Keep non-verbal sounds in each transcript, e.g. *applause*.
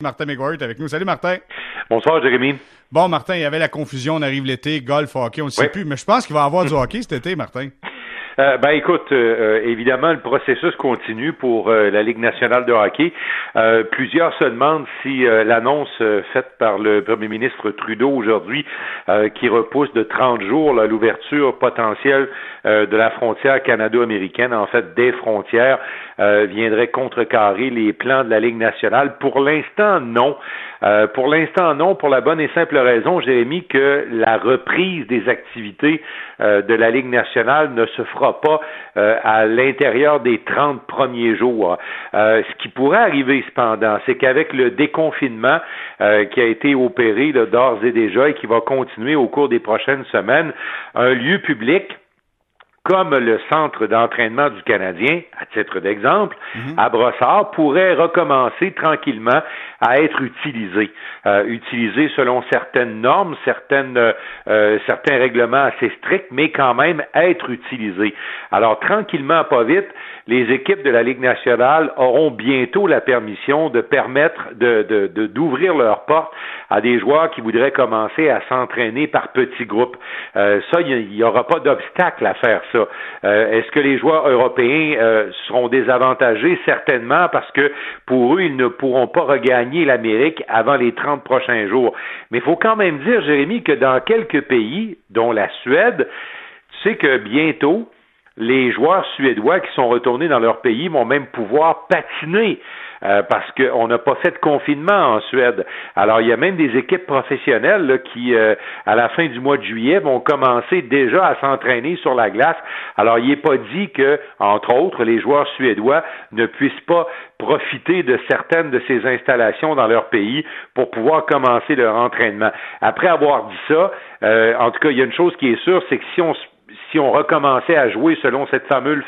Martin McGuire est avec nous. Salut Martin. Bonsoir Jérémy. Bon Martin, il y avait la confusion, on arrive l'été, golf, hockey, on ne sait plus, mais je pense qu'il va y avoir du hockey cet été, Martin. Euh, ben écoute, euh, euh, évidemment, le processus continue pour la Ligue nationale de hockey. plusieurs se demandent si l'annonce faite par le premier ministre Trudeau aujourd'hui, qui repousse de 30 jours l'ouverture potentielle de la frontière canado-américaine, en fait des frontières, viendrait contrecarrer les plans de la Ligue nationale. Pour l'instant, non. Pour l'instant, non, pour la bonne et simple raison, Jérémy, que la reprise des activités de la Ligue nationale ne se fera pas euh, à l'intérieur des 30 premiers jours. Euh, ce qui pourrait arriver cependant, c'est qu'avec le déconfinement euh, qui a été opéré d'ores et déjà et qui va continuer au cours des prochaines semaines, un lieu public comme le centre d'entraînement du Canadien, à titre d'exemple, mhm. à Brossard, pourrait recommencer tranquillement à être utilisé, euh, utilisé selon certaines normes, certaines, euh, certains règlements assez stricts, mais quand même être utilisé. Alors tranquillement, pas vite, les équipes de la Ligue nationale auront bientôt la permission de permettre de, d'ouvrir leurs portes à des joueurs qui voudraient commencer à s'entraîner par petits groupes. Euh, ça, il n'y aura pas d'obstacle à faire ça. Euh, est-ce que les joueurs européens euh, seront désavantagés? Certainement, parce que pour eux, ils ne pourront pas regagner l'Amérique avant les 30 prochains jours. Mais il faut quand même dire, Jérémy, que dans quelques pays, dont la Suède, tu sais que bientôt, les joueurs suédois qui sont retournés dans leur pays vont même pouvoir patiner euh, parce qu'on n'a pas fait de confinement en Suède. Alors, il y a même des équipes professionnelles qui, euh, à la fin du mois de juillet, vont commencer déjà à s'entraîner sur la glace. Alors, il n'est pas dit que, entre autres, les joueurs suédois ne puissent pas profiter de certaines de ces installations dans leur pays pour pouvoir commencer leur entraînement. Après avoir dit ça, euh, en tout cas, il y a une chose qui est sûre, c'est que si on si on recommençait à jouer selon cette fameuse,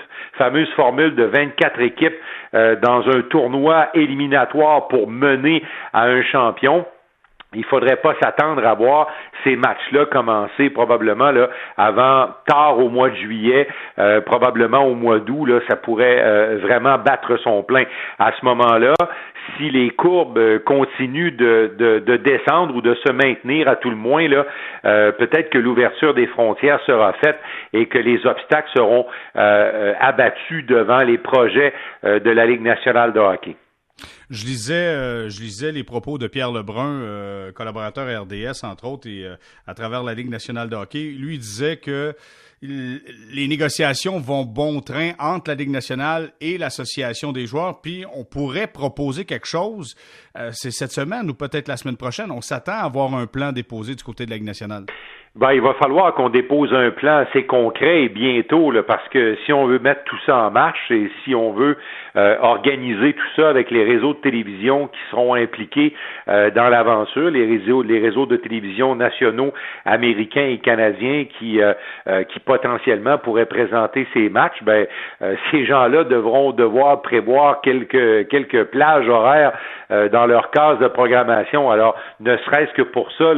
formule de 24 équipes euh, dans un tournoi éliminatoire pour mener à un champion, il faudrait pas s'attendre à voir ces matchs-là commencer probablement avant tard au mois de juillet, euh, probablement au mois d'août. Ça pourrait euh, vraiment battre son plein. À ce moment-là, si les courbes euh, continuent de, de, descendre ou de se maintenir à tout le moins, là, peut-être que l'ouverture des frontières sera faite et que les obstacles seront abattus devant les projets de la Ligue nationale de hockey. Je lisais, euh, je lisais les propos de Pierre Lebrun, euh, collaborateur RDS entre autres, et euh, à travers la Ligue nationale de hockey. Lui disait que les négociations vont bon train entre la Ligue nationale et l'association des joueurs, puis on pourrait proposer quelque chose. C'est cette semaine ou peut-être la semaine prochaine. On s'attend à avoir un plan déposé du côté de la Ligue nationale. Ben, il va falloir qu'on dépose un plan assez concret et bientôt, là, parce que si on veut mettre tout ça en marche et si on veut euh, organiser tout ça avec les réseaux de télévision qui seront impliqués euh, dans l'aventure, les réseaux, les réseaux de télévision nationaux américains et canadiens qui, euh, qui potentiellement pourraient présenter ces matchs, ben, ces gens-là devront devoir prévoir quelques quelques plages horaires dans leur case de programmation. Alors, ne serait-ce que pour ça,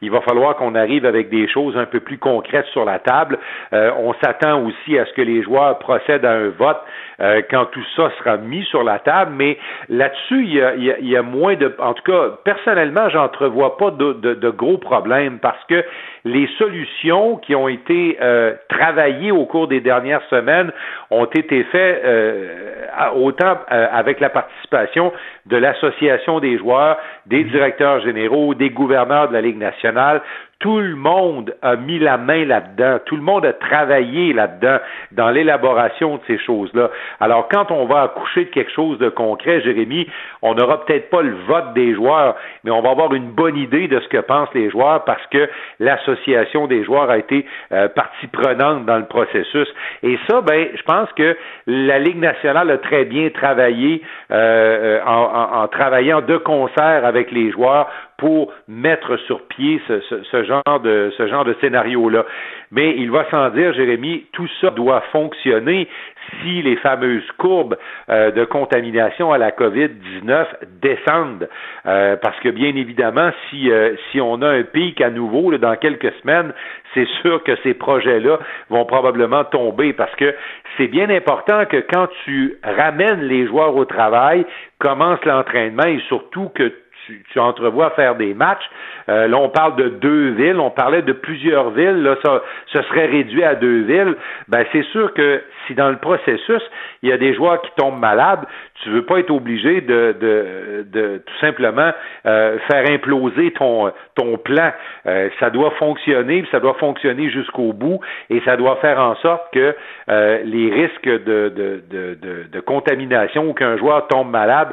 il va falloir qu'on arrive avec des des choses un peu plus concrètes sur la table. Euh, on s'attend aussi à ce que les joueurs procèdent à un vote euh, quand tout ça sera mis sur la table, mais là-dessus, il y a, il y a, moins de... En tout cas, personnellement, j'entrevois pas de, de, de, gros problèmes parce que les solutions qui ont été euh, travaillées au cours des dernières semaines ont été faites autant avec la participation de l'Association des joueurs, des directeurs généraux, des gouverneurs de la Ligue nationale, tout le monde a mis la main là-dedans, tout le monde a travaillé là-dedans dans l'élaboration de ces choses-là. Alors quand on va accoucher de quelque chose de concret, Jérémy, on n'aura peut-être pas le vote des joueurs, mais on va avoir une bonne idée de ce que pensent les joueurs parce que l'association des joueurs a été euh, partie prenante dans le processus. Et ça, ben, je pense que la Ligue nationale a très bien travaillé euh, en, en travaillant de concert avec les joueurs pour mettre sur pied ce, ce, genre de ce genre de scénario là. Mais il va sans dire, Jérémy, tout ça doit fonctionner si les fameuses courbes euh, de contamination à la COVID-19 descendent. Euh, parce que bien évidemment, si, euh, si on a un pic à nouveau dans quelques semaines, c'est sûr que ces projets-là vont probablement tomber parce que c'est bien important que quand tu ramènes les joueurs au travail, commence l'entraînement et surtout que tu, tu entrevois faire des matchs. Euh, là, on parle de deux villes, on parlait de plusieurs villes, là, ça, ce serait réduit à deux villes. Ben, c'est sûr que si dans le processus, il y a des joueurs qui tombent malades, tu veux pas être obligé de, de, de tout simplement euh, faire imploser ton, ton plan. Euh, ça doit fonctionner, ça doit fonctionner jusqu'au bout, et ça doit faire en sorte que euh, les risques de, de, de, de, contamination ou qu'un joueur tombe malade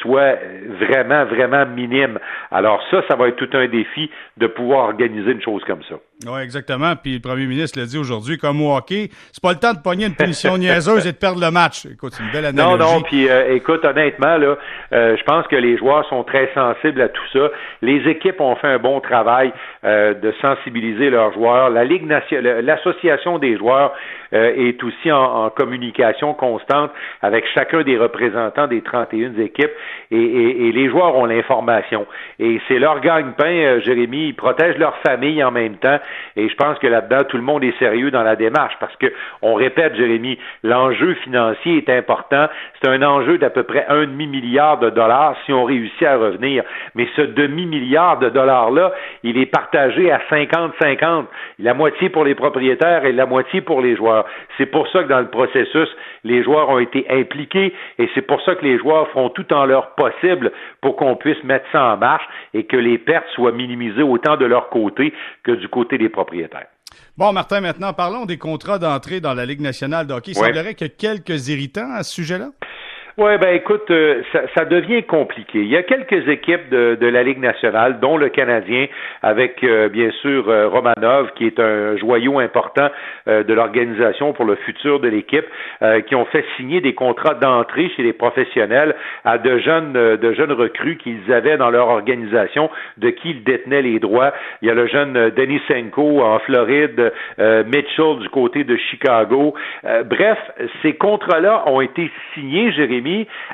soient vraiment, vraiment minimes. Alors ça, ça va être tout un défi de pouvoir organiser une chose comme ça. Oui, exactement. Puis le premier ministre l'a dit aujourd'hui, comme au hockey, c'est pas le temps de pogner une punition niaiseuse et de perdre le match. Écoute, c'est une belle analogie. Non, non, puis euh, écoute, honnêtement, là, euh, je pense que les joueurs sont très sensibles à tout ça. Les équipes ont fait un bon travail euh, de sensibiliser leurs joueurs. La Ligue nationale, l'association des joueurs est aussi en, communication constante avec chacun des représentants des 31 équipes et, et, et les joueurs ont l'information. Et c'est leur gagne-pain, Jérémy, ils protègent leur famille en même temps. Et je pense que là-dedans, tout le monde est sérieux dans la démarche parce que on répète, Jérémy, l'enjeu financier est important. C'est un enjeu d'à peu près un demi-milliard de dollars si on réussit à revenir. Mais ce demi-milliard de dollars-là, il est partagé à 50-50. La moitié pour les propriétaires et la moitié pour les joueurs. C'est pour ça que dans le processus, les joueurs ont été impliqués et c'est pour ça que les joueurs feront tout en leur possible pour qu'on puisse mettre ça en marche et que les pertes soient minimisées autant de leur côté que du côté des propriétaires. Bon, Martin, maintenant, parlons des contrats d'entrée dans la Ligue nationale de hockey. Il semblerait qu'il y ait quelques irritants à ce sujet-là? Oui, ben écoute, euh, ça, ça, devient compliqué. Il y a quelques équipes de, de la Ligue nationale, dont le Canadien, avec euh, bien sûr euh, Romanov, qui est un joyau important de l'organisation pour le futur de l'équipe, qui ont fait signer des contrats d'entrée chez les professionnels à de jeunes, de jeunes recrues qu'ils avaient dans leur organisation, de qui ils détenaient les droits. Il y a le jeune Denisenko en Floride, Mitchell du côté de Chicago. bref, ces contrats-là ont été signés, Jérémy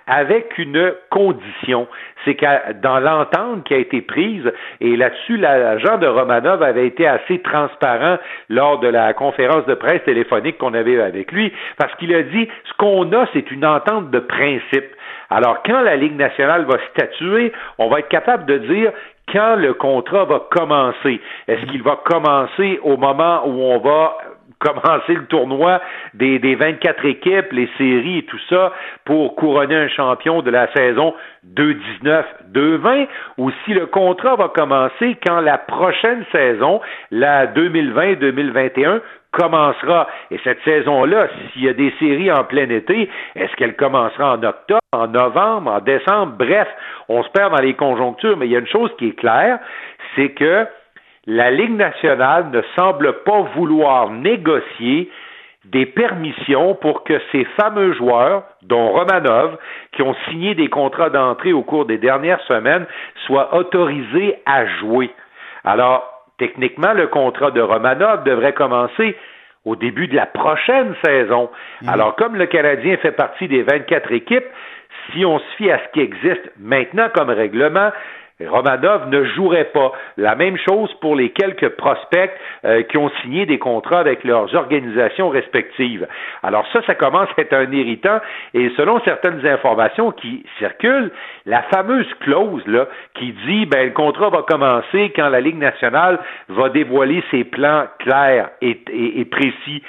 avec une condition. C'est que dans l'entente qui a été prise, et là-dessus, l'agent de Romanov avait été assez transparent lors de la conférence de presse téléphonique qu'on avait avec lui, parce qu'il a dit, ce qu'on a, c'est une entente de principe. Alors, quand la Ligue nationale va statuer, on va être capable de dire quand le contrat va commencer. Est-ce qu'il va commencer au moment où on va commencer le tournoi des, des 24 équipes, les séries et tout ça pour couronner un champion de la saison 2-19-2-20 ou si le contrat va commencer quand la prochaine saison, la 2020-2021, commencera. Et cette saison-là, s'il y a des séries en plein été, est-ce qu'elle commencera en octobre, en novembre, en décembre? Bref, on se perd dans les conjonctures, mais il y a une chose qui est claire, c'est que la Ligue nationale ne semble pas vouloir négocier des permissions pour que ces fameux joueurs, dont Romanov, qui ont signé des contrats d'entrée au cours des dernières semaines, soient autorisés à jouer. Alors, techniquement, le contrat de Romanov devrait commencer au début de la prochaine saison. Mm. Alors, comme le Canadien fait partie des 24 équipes, si on se fie à ce qui existe maintenant comme règlement, Romanov ne jouerait pas. La même chose pour les quelques prospects euh, qui ont signé des contrats avec leurs organisations respectives. Alors ça, ça commence à être un irritant et selon certaines informations qui circulent, la fameuse clause là qui dit ben le contrat va commencer quand la Ligue nationale va dévoiler ses plans clairs et précis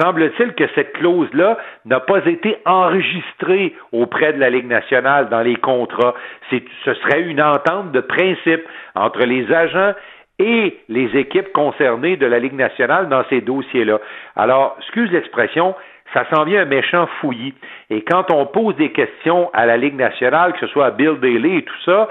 semble-t-il que cette clause-là n'a pas été enregistrée auprès de la Ligue nationale dans les contrats. Ce serait une entente de principe entre les agents et les équipes concernées de la Ligue nationale dans ces dossiers-là. Alors, excuse l'expression, ça s'en vient un méchant fouillis. Et quand on pose des questions à la Ligue nationale, que ce soit à Bill Daly et tout ça,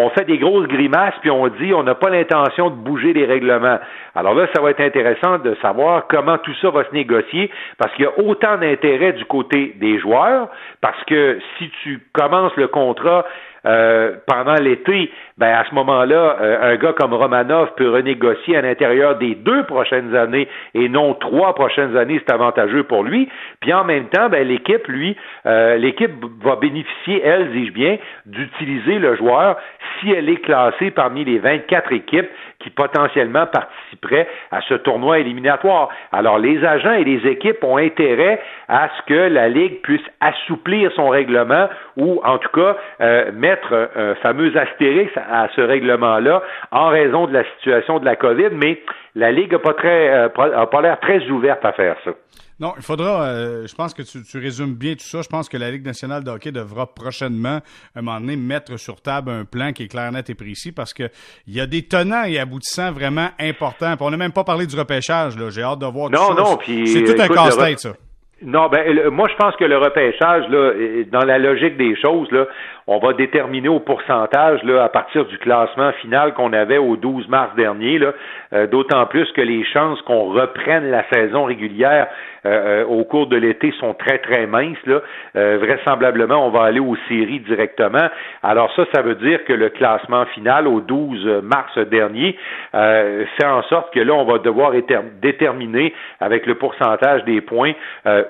on fait des grosses grimaces, puis on dit on n'a pas l'intention de bouger les règlements. Alors là, ça va être intéressant de savoir comment tout ça va se négocier, parce qu'il y a autant d'intérêt du côté des joueurs, parce que si tu commences le contrat euh, pendant l'été, ben à ce moment-là, euh, un gars comme Romanov peut renégocier à l'intérieur des deux prochaines années et non trois prochaines années, c'est avantageux pour lui. Puis en même temps, ben l'équipe, lui, euh, l'équipe va bénéficier, elle, dis-je bien, d'utiliser le joueur si elle est classée parmi les 24 équipes qui potentiellement participeraient à ce tournoi éliminatoire. Alors, les agents et les équipes ont intérêt à ce que la Ligue puisse assouplir son règlement ou, en tout cas, euh, mettre un fameux astérix à ce règlement-là en raison de la situation de la COVID, mais la Ligue n'a pas, très, euh, pas l'air très ouverte à faire ça. Non, il faudra, euh, je pense que tu, tu, résumes bien tout ça. Je pense que la Ligue nationale de hockey devra prochainement, à un moment donné, mettre sur table un plan qui est clair, net et précis parce que il y a des tenants et aboutissants vraiment importants. on n'a même pas parlé du repêchage, là. J'ai hâte de voir non, tout ça. Non, puis. C'est tout un casse-tête, ça. Non, ben moi je pense que le repêchage, là, dans la logique des choses, là, on va déterminer au pourcentage là, à partir du classement final qu'on avait au 12 mars dernier, là, euh, d'autant plus que les chances qu'on reprenne la saison régulière euh, euh, au cours de l'été sont très, très minces. Là. vraisemblablement, on va aller aux séries directement. Alors ça, ça veut dire que le classement final au 12 mars dernier fait en sorte que là, on va devoir déterminer avec le pourcentage des points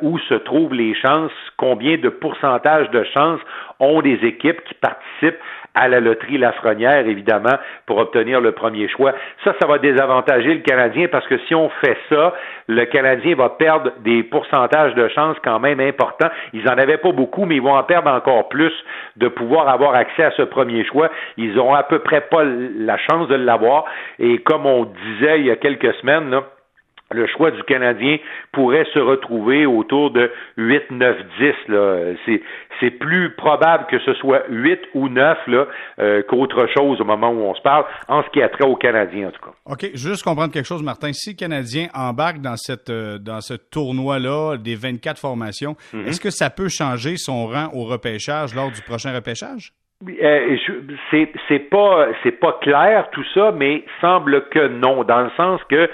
où se trouvent les chances, combien de pourcentage de chances ont des équipes qui participent à la loterie Lafrenière, évidemment, pour obtenir le premier choix. Ça, ça va désavantager le Canadien parce que si on fait ça, le Canadien va perdre des pourcentages de chances quand même importants. Ils n'en avaient pas beaucoup, mais ils vont en perdre encore plus de pouvoir avoir accès à ce premier choix. Ils n'ont à peu près pas la chance de l'avoir. Et comme on disait il y a quelques semaines, là, le choix du Canadien pourrait se retrouver autour de 8, 9, 10. Là. C'est, c'est plus probable que ce soit 8 ou 9 là, euh, qu'autre chose au moment où on se parle, en ce qui a trait au Canadien, en tout cas. OK, juste comprendre quelque chose, Martin. Si le Canadien embarque dans, cette, euh, dans ce tournoi-là des 24 formations, mhm. est-ce que ça peut changer son rang au repêchage lors du prochain repêchage? Euh, c'est c'est pas c'est pas clair tout ça, mais semble que non, dans le sens que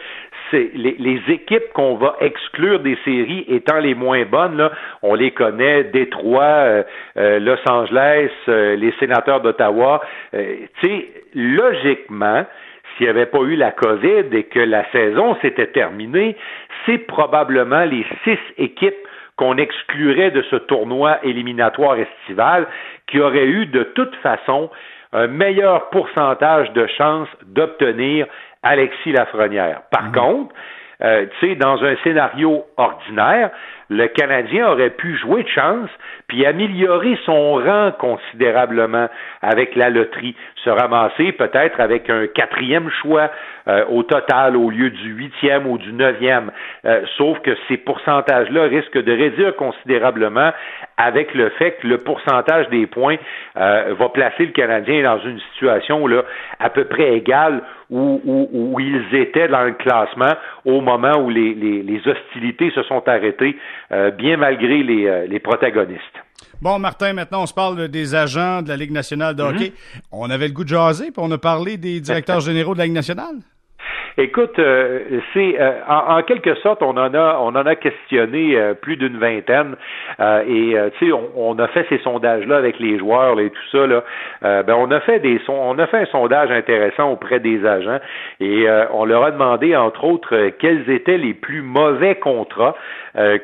les, équipes qu'on va exclure des séries étant les moins bonnes, on les connaît, Détroit, euh, euh, Los Angeles, euh, les sénateurs d'Ottawa. tu sais, logiquement, s'il n'y avait pas eu la COVID et que la saison s'était terminée, c'est probablement les six équipes qu'on exclurait de ce tournoi éliminatoire estival qui auraient eu de toute façon un meilleur pourcentage de chances d'obtenir Alexis Lafrenière. Par mhm. contre, euh, tu sais, dans un scénario ordinaire, le Canadien aurait pu jouer de chance puis améliorer son rang considérablement avec la loterie, se ramasser peut-être avec un quatrième choix euh, au total au lieu du huitième ou du neuvième. Euh, sauf que ces pourcentages-là risquent de réduire considérablement avec le fait que le pourcentage des points euh, va placer le Canadien dans une situation là à peu près égale où, ils étaient dans le classement au moment où les, hostilités se sont arrêtées, bien malgré les, les protagonistes. Bon, Martin, maintenant, on se parle des agents de la Ligue nationale de mhm. hockey. On avait le goût de jaser, puis on a parlé des directeurs *laughs* généraux de la Ligue nationale. Écoute, euh, c'est euh, en, quelque sorte, on en a on en a questionné euh, plus d'une vingtaine et tu sais, on, a fait ces sondages-là avec les joueurs et tout ça là. ben on a fait des on a fait un sondage intéressant auprès des agents et on leur a demandé entre autres quels étaient les plus mauvais contrats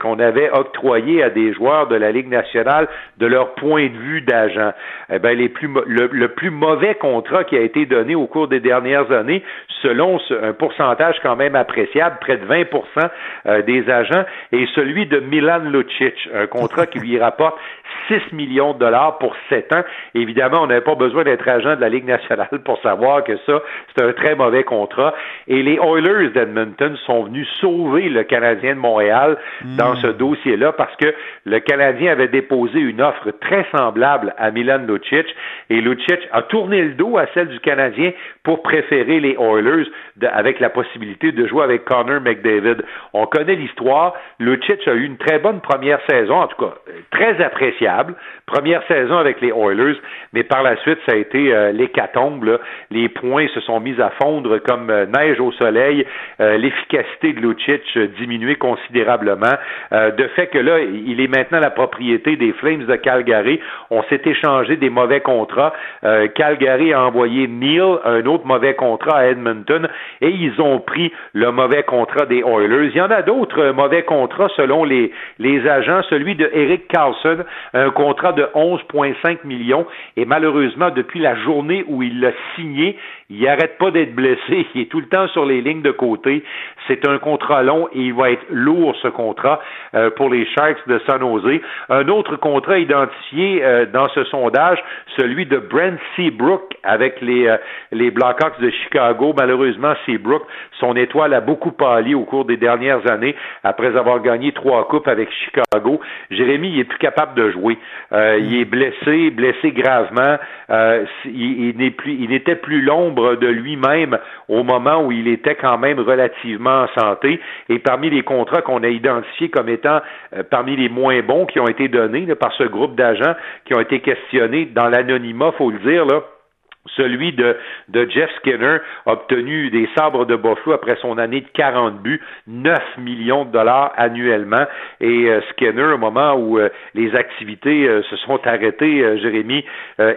qu'on avait octroyés à des joueurs de la Ligue nationale de leur point de vue d'agent. Eh ben les plus le, le, plus mauvais contrat qui a été donné au cours des dernières années, selon un pourcentage quand même appréciable, près de 20 euh, des agents, et celui de Milan Lucic, un contrat qui lui rapporte 6 millions de dollars pour 7 ans. Évidemment, on n'avait pas besoin d'être agent de la Ligue nationale pour savoir que ça, c'est un très mauvais contrat. Et les Oilers d'Edmonton sont venus sauver le Canadien de Montréal dans ce dossier-là parce que le Canadien avait déposé une offre très semblable à Milan Lucic et Lucic a tourné le dos à celle du Canadien pour préférer les Oilers avec la possibilité de jouer avec Connor McDavid. On connaît l'histoire. Lucic a eu une très bonne première saison, en tout cas très appréciable. Première saison avec les Oilers, mais par la suite, ça a été euh, l'hécatombe. Les points se sont mis à fondre comme euh, neige au soleil. Euh, l'efficacité de Lucic diminuait considérablement. euh, de fait que là, il est maintenant la propriété des Flames de Calgary. On s'est échangé des mauvais contrats. Euh, Calgary a envoyé Neil, un autre mauvais contrat à Edmonton, et ils ont pris le mauvais contrat des Oilers. Il y en a d'autres mauvais contrats selon les, les agents. Celui de Eric Carlson, un contrat de 11,5 millions, et malheureusement, depuis la journée où il l'a signé, il n'arrête pas d'être blessé. *laughs* Il est tout le temps sur les lignes de côté. C'est un contrat long et il va être lourd, ce contrat, euh, pour les Sharks de San Jose. Un autre contrat identifié euh, dans ce sondage, celui de Brent Seabrook avec les, euh, les Blackhawks de Chicago. Malheureusement, Seabrook, son étoile a beaucoup pâli au cours des dernières années après avoir gagné trois coupes avec Chicago. Jérémy, il est plus capable de jouer. il est blessé, blessé gravement. il, il, plus, il n'était plus l'ombre de lui-même au moment où il était quand même relativement en santé. Et parmi les contrats qu'on a identifiés comme étant euh, parmi les moins bons qui ont été donnés par ce groupe d'agents qui ont été questionnés dans l'anonymat, faut le dire, celui de, de, Jeff Skinner, obtenu des sabres de Buffalo après son année de 40 buts, 9 millions de dollars annuellement. Et euh, Skinner, au moment où euh, les activités se sont arrêtées, Jérémy,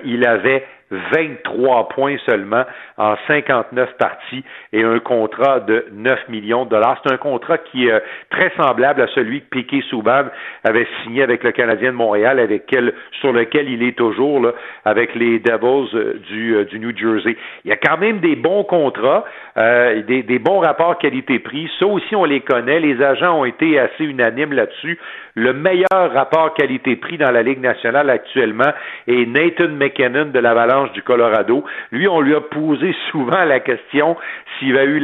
il avait 23 points seulement en 59 parties et un contrat de 9 millions de dollars. C'est un contrat qui est très semblable à celui que Piquet Souban avait signé avec le Canadien de Montréal, avec sur lequel il est toujours là, avec les Devils euh, du, euh, du, New Jersey. Il y a quand même des bons contrats, euh, des, des bons rapports qualité-prix. Ça aussi, on les connaît. Les agents ont été assez unanimes là-dessus. Le meilleur rapport qualité-prix dans la Ligue nationale actuellement est Nathan McKinnon de l'Avalanche du Colorado. Lui, on lui a posé souvent la question s'il avait eu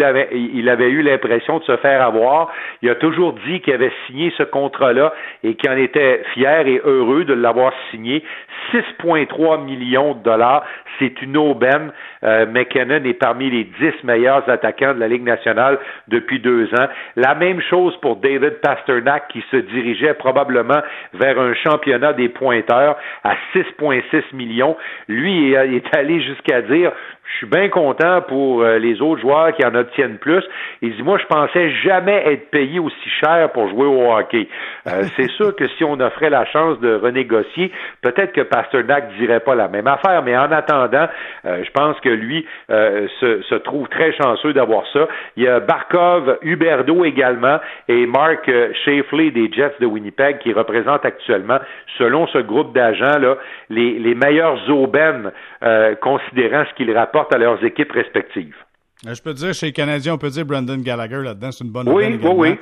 il avait eu l'impression de se faire avoir. Il a toujours dit qu'il avait signé ce contrat-là et qu'il en était fier et heureux de l'avoir signé. 6,3 millions de dollars, c'est une aubaine. Euh, McKinnon est parmi les 10 meilleurs attaquants de la Ligue nationale depuis deux ans. La même chose pour David Pasternak qui se dirigeait probablement vers un championnat des pointeurs à 6,6 millions. Lui est allé jusqu'à dire je suis bien content pour euh, les autres joueurs qui en obtiennent plus. Il dit, moi, je pensais jamais être payé aussi cher pour jouer au hockey. Euh, *laughs* c'est sûr que si on offrait la chance de renégocier, peut-être que Pasternak dirait pas la même affaire, mais en attendant, euh, je pense que lui se, se, trouve très chanceux d'avoir ça. Il y a Barkov, Huberdo également et Mark Shafley des Jets de Winnipeg qui représentent actuellement, selon ce groupe d'agents, là, les, les meilleurs aubaines considérant ce qu'ils rapportent à leurs équipes respectives. Euh, je peux dire, chez les Canadiens, on peut dire Brandon Gallagher là-dedans, c'est une bonne Oui, oui, oui.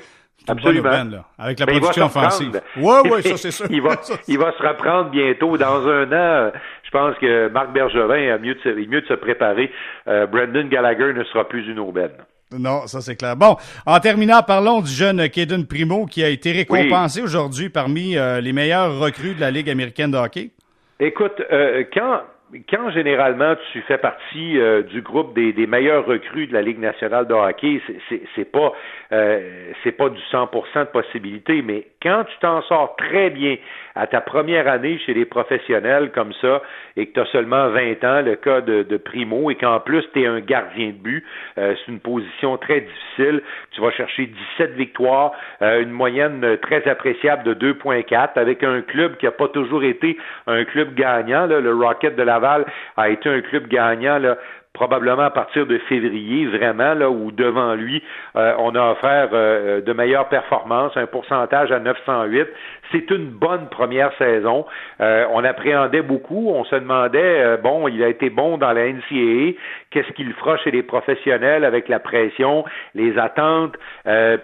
Absolument. avec la ben, production offensive. Oui, oui, ça c'est *laughs* sûr. il, va, *laughs* il va se reprendre bientôt. Dans un an, je pense que Marc Bergevin a mieux de se, mieux de se préparer. Euh, Brandon Gallagher ne sera plus une aubaine. Non, ça c'est clair. Bon, en terminant, parlons du jeune Kaden Primo qui a été récompensé aujourd'hui parmi euh, les meilleurs recrues de la Ligue américaine de hockey. Écoute, quand quand généralement tu fais partie euh, du groupe des, des, meilleurs recrues de la Ligue nationale de hockey, c'est pas euh, c'est pas du 100% de possibilité, mais quand tu t'en sors très bien à ta première année chez les professionnels comme ça et que tu as seulement 20 ans, le cas de, de Primo, et qu'en plus tu es un gardien de but, euh, c'est une position très difficile. Tu vas chercher 17 victoires, une moyenne très appréciable de 2.4 avec un club qui n'a pas toujours été un club gagnant, le Rocket de la a été un club gagnant là, probablement à partir de février, vraiment, là, où devant lui, euh, on a offert euh, de meilleures performances, un pourcentage à 908. C'est une bonne première saison. Euh, on appréhendait beaucoup. On se demandait, bon, il a été bon dans la NCAA. Qu'est-ce qu'il fera chez les professionnels avec la pression, les attentes,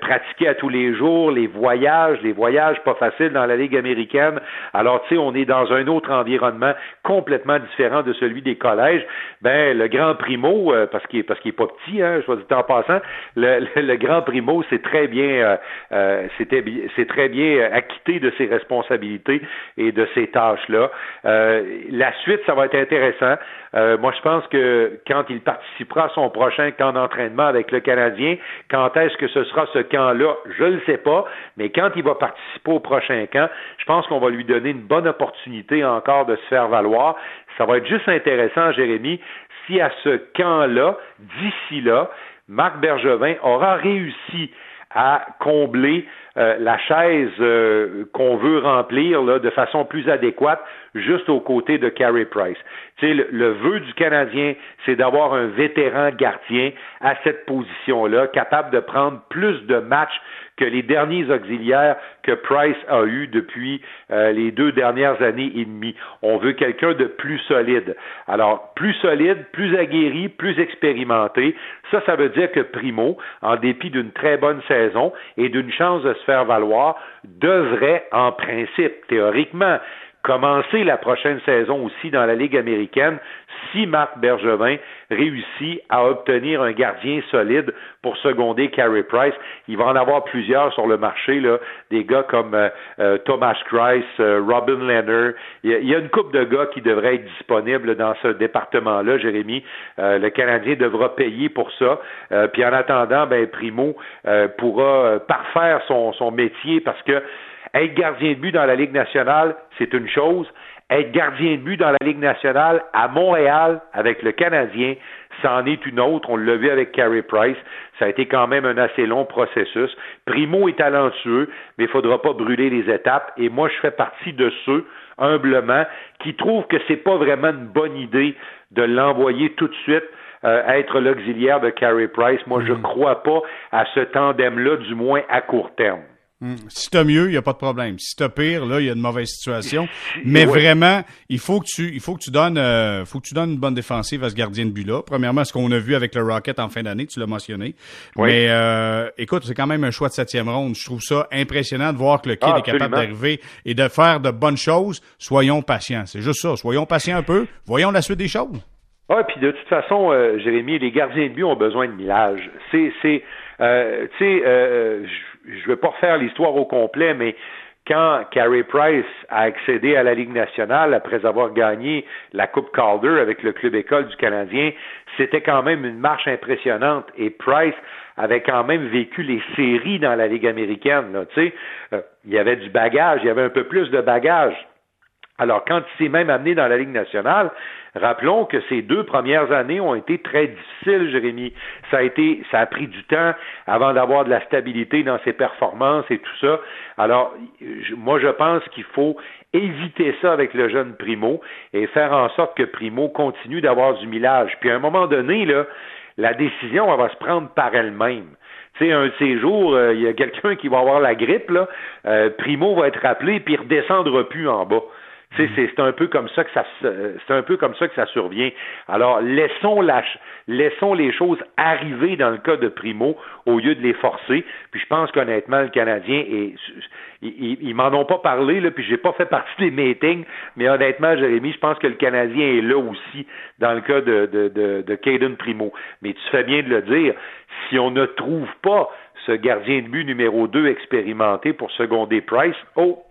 pratiquer à tous les jours, les voyages, les voyages pas faciles dans la Ligue américaine. Alors, tu sais, on est dans un autre environnement complètement différent de celui des collèges. Ben, le Grand Primo, euh, parce qu'il est parce qu'il est pas petit, hein, je dire en passant, *laughs* le, Grand Primo, c'est très bien, euh, euh, c'est très bien acquitté de ses responsabilités et de ses tâches là. la suite, ça va être intéressant. Moi, je pense que quand il participera à son prochain camp d'entraînement avec le Canadien, quand est-ce que ce sera ce camp-là, je ne sais pas, mais quand il va participer au prochain camp, je pense qu'on va lui donner une bonne opportunité encore de se faire valoir. Ça va être juste intéressant, Jérémy, si à ce camp-là, d'ici là, Marc Bergevin aura réussi à combler euh, la chaise euh, qu'on veut remplir là, de façon plus adéquate, juste aux côtés de Carey Price. Tu le, le vœu du Canadien, c'est d'avoir un vétéran gardien à cette position-là, capable de prendre plus de matchs que les derniers auxiliaires que Price a eu depuis euh, les deux dernières années et demie. On veut quelqu'un de plus solide. Alors, plus solide, plus aguerri, plus expérimenté. Ça, ça veut dire que Primo, en dépit d'une très bonne saison et d'une chance de faire valoir, devrait, en principe, théoriquement, commencer la prochaine saison aussi dans la Ligue américaine si Marc Bergevin réussit à obtenir un gardien solide pour seconder Carey Price. Il va en avoir plusieurs sur le marché, là, des gars comme euh, euh, Thomas Christ, euh, Robin Leonard. Il y, a, une couple de gars qui devraient être disponibles dans ce département-là, Jérémy. le Canadien devra payer pour ça. puis en attendant, ben Primo pourra parfaire son, son métier parce que être gardien de but dans la Ligue nationale, c'est une chose. Être gardien de but dans la Ligue nationale à Montréal avec le Canadien, c'en est une autre. On l'a vu avec Carey Price. Ça a été quand même un assez long processus. Primo est talentueux, mais il ne faudra pas brûler les étapes. Et moi, je fais partie de ceux, humblement, qui trouvent que c'est pas vraiment une bonne idée de l'envoyer tout de suite euh, être l'auxiliaire de Carey Price. Moi, je ne mm. crois pas à ce tandem-là, du moins à court terme. Hmm. Si t'as mieux, il n'y a pas de problème. Si t'as pire, là, il y a une mauvaise situation. *laughs* Mais vraiment, il faut que tu, il faut que tu donnes, euh, faut que tu donnes une bonne défensive à ce gardien de but-là. Premièrement, ce qu'on a vu avec le Rocket en fin d'année, tu l'as mentionné. Mais euh, écoute, c'est quand même un choix de septième ronde. Je trouve ça impressionnant de voir que le kid ah, est capable d'arriver et de faire de bonnes choses. Soyons patients. C'est juste ça. Soyons patients un peu. Voyons la suite des choses. Ah, puis de toute façon, euh, Jérémy, les gardiens de but ont besoin de millage. C'est, c'est, euh, tu sais, euh, je vais pas refaire l'histoire au complet, mais quand Carey Price a accédé à la Ligue nationale après avoir gagné la Coupe Calder avec le club école du Canadien, c'était quand même une marche impressionnante et Price avait quand même vécu les séries dans la Ligue américaine. Là, euh, il y avait du bagage, il y avait un peu plus de bagage. Alors, quand il s'est même amené dans la Ligue nationale, rappelons que ces deux premières années ont été très difficiles, Jérémy. Ça a été, ça a pris du temps avant d'avoir de la stabilité dans ses performances et tout ça. Alors, moi, je pense qu'il faut éviter ça avec le jeune Primo et faire en sorte que Primo continue d'avoir du millage. Puis à un moment donné, la décision va se prendre par elle-même. Tu sais, un de ces jours, euh, il y a quelqu'un qui va avoir la grippe, là, euh, Primo va être rappelé puis il redescendra plus en bas. C'est un peu comme ça que ça c'est un peu comme ça que ça survient. Alors laissons la, laissons les choses arriver dans le cas de Primo au lieu de les forcer. Puis je pense qu'honnêtement le Canadien est ils, ils, m'en ont pas parlé là, puis j'ai pas fait partie des meetings, mais honnêtement Jérémy, je pense que le Canadien est là aussi dans le cas de de de, de Caden Primo. Mais tu fais bien de le dire, si on ne trouve pas ce gardien de but numéro 2 expérimenté pour seconder Price, oh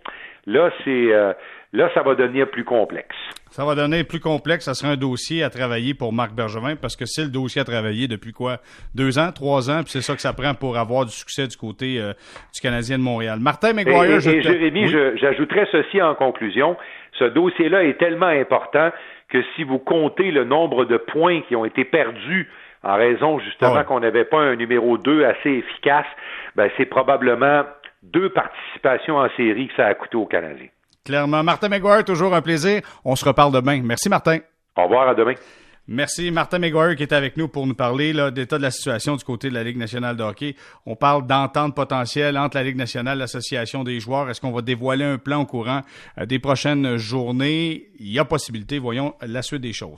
là c'est euh, Là, ça va devenir plus complexe. Ça va devenir plus complexe. Ça sera un dossier à travailler pour Marc Bergevin parce que c'est le dossier à travailler depuis quoi? Deux ans, trois ans, puis c'est ça que ça prend pour avoir du succès du côté euh, du Canadien de Montréal. Martin McGuire, et, Jérémy, j'ajouterais ceci en conclusion. Ce dossier-là est tellement important que si vous comptez le nombre de points qui ont été perdus en raison justement qu'on n'avait pas un numéro 2 assez efficace, ben c'est probablement deux participations en série que ça a coûté aux Canadiens. Clairement. Martin McGuire, toujours un plaisir. On se reparle demain. Merci, Martin. Au revoir, à demain. Merci Martin McGuire qui est avec nous pour nous parler d'état de la situation du côté de la Ligue nationale de hockey. On parle d'entente potentielle entre la Ligue nationale et l'Association des joueurs. Est-ce qu'on va dévoiler un plan au courant euh, des prochaines journées? Il y a possibilité. Voyons la suite des choses.